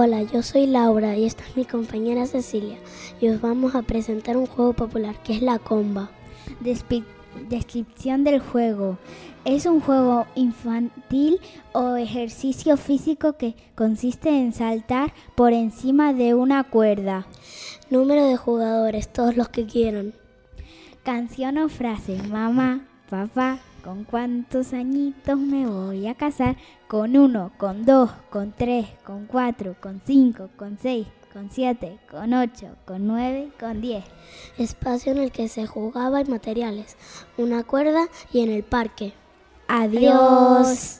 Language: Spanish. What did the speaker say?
Hola, yo soy Laura y esta es mi compañera Cecilia y os vamos a presentar un juego popular que es la comba. Descripción del juego. Es un juego infantil o ejercicio físico que consiste en saltar por encima de una cuerda. Número de jugadores, todos los que quieran. Canción o frase, mamá, papá, ¿Con cuántos añitos me voy a casar? Con uno, con dos, con tres, con cuatro, con cinco, con seis, con siete, con ocho, con nueve, con diez. Espacio en el que se jugaba en materiales, una cuerda y en el parque. Adiós.